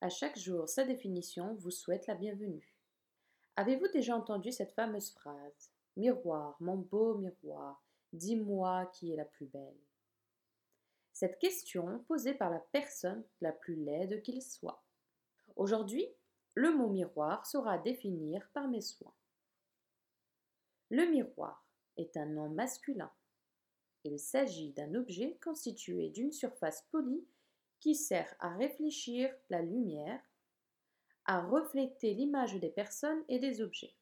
À chaque jour, sa définition vous souhaite la bienvenue. Avez-vous déjà entendu cette fameuse phrase Miroir, mon beau miroir, dis-moi qui est la plus belle? Cette question posée par la personne la plus laide qu'il soit. Aujourd'hui, le mot miroir sera définir par mes soins. Le miroir est un nom masculin. Il s'agit d'un objet constitué d'une surface polie qui sert à réfléchir la lumière, à refléter l'image des personnes et des objets.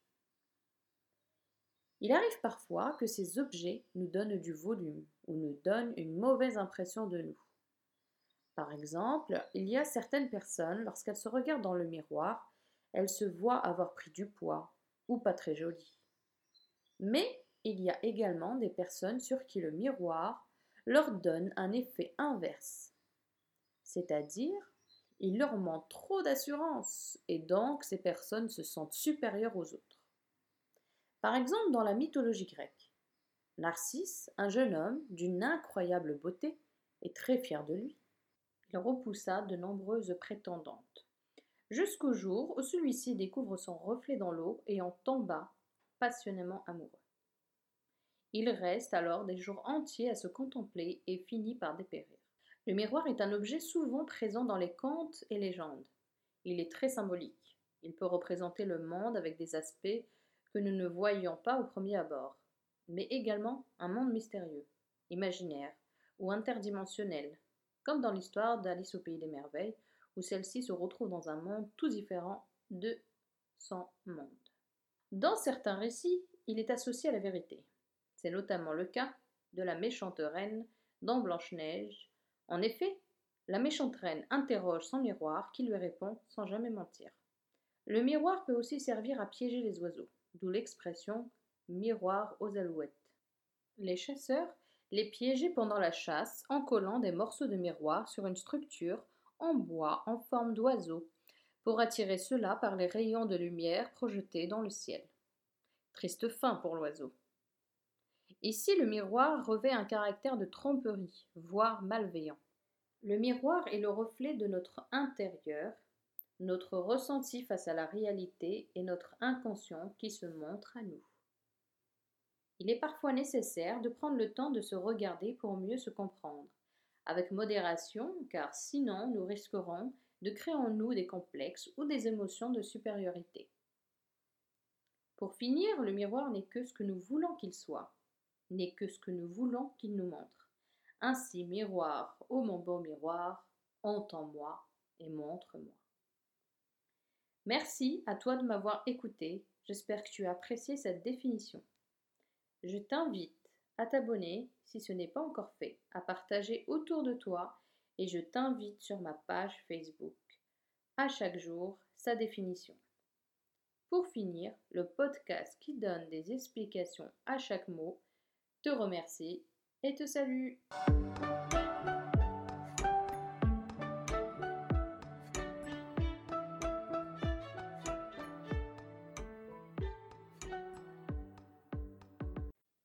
Il arrive parfois que ces objets nous donnent du volume ou nous donnent une mauvaise impression de nous. Par exemple, il y a certaines personnes, lorsqu'elles se regardent dans le miroir, elles se voient avoir pris du poids ou pas très jolies. Mais il y a également des personnes sur qui le miroir leur donne un effet inverse. C'est-à-dire, il leur manque trop d'assurance et donc ces personnes se sentent supérieures aux autres. Par exemple, dans la mythologie grecque, Narcisse, un jeune homme d'une incroyable beauté, est très fier de lui. Il repoussa de nombreuses prétendantes, jusqu'au jour où celui-ci découvre son reflet dans l'eau et en tomba passionnément amoureux. Il reste alors des jours entiers à se contempler et finit par dépérir. Le miroir est un objet souvent présent dans les contes et légendes. Il est très symbolique. Il peut représenter le monde avec des aspects que nous ne voyons pas au premier abord, mais également un monde mystérieux, imaginaire ou interdimensionnel, comme dans l'histoire d'Alice au pays des merveilles, où celle-ci se retrouve dans un monde tout différent de son monde. Dans certains récits, il est associé à la vérité. C'est notamment le cas de la méchante reine dans Blanche-Neige. En effet, la méchante reine interroge son miroir qui lui répond sans jamais mentir. Le miroir peut aussi servir à piéger les oiseaux, d'où l'expression miroir aux alouettes. Les chasseurs les piégeaient pendant la chasse en collant des morceaux de miroir sur une structure en bois en forme d'oiseau pour attirer cela par les rayons de lumière projetés dans le ciel. Triste fin pour l'oiseau. Ici, le miroir revêt un caractère de tromperie, voire malveillant? Le miroir est le reflet de notre intérieur, notre ressenti face à la réalité et notre inconscient qui se montre à nous. Il est parfois nécessaire de prendre le temps de se regarder pour mieux se comprendre, avec modération, car sinon nous risquerons de créer en nous des complexes ou des émotions de supériorité. Pour finir, le miroir n'est que ce que nous voulons qu'il soit n'est que ce que nous voulons qu'il nous montre. Ainsi, miroir, ô mon beau miroir, entends-moi et montre-moi. Merci à toi de m'avoir écouté. J'espère que tu as apprécié cette définition. Je t'invite à t'abonner si ce n'est pas encore fait, à partager autour de toi et je t'invite sur ma page Facebook. À chaque jour, sa définition. Pour finir, le podcast qui donne des explications à chaque mot te remercie et te salue.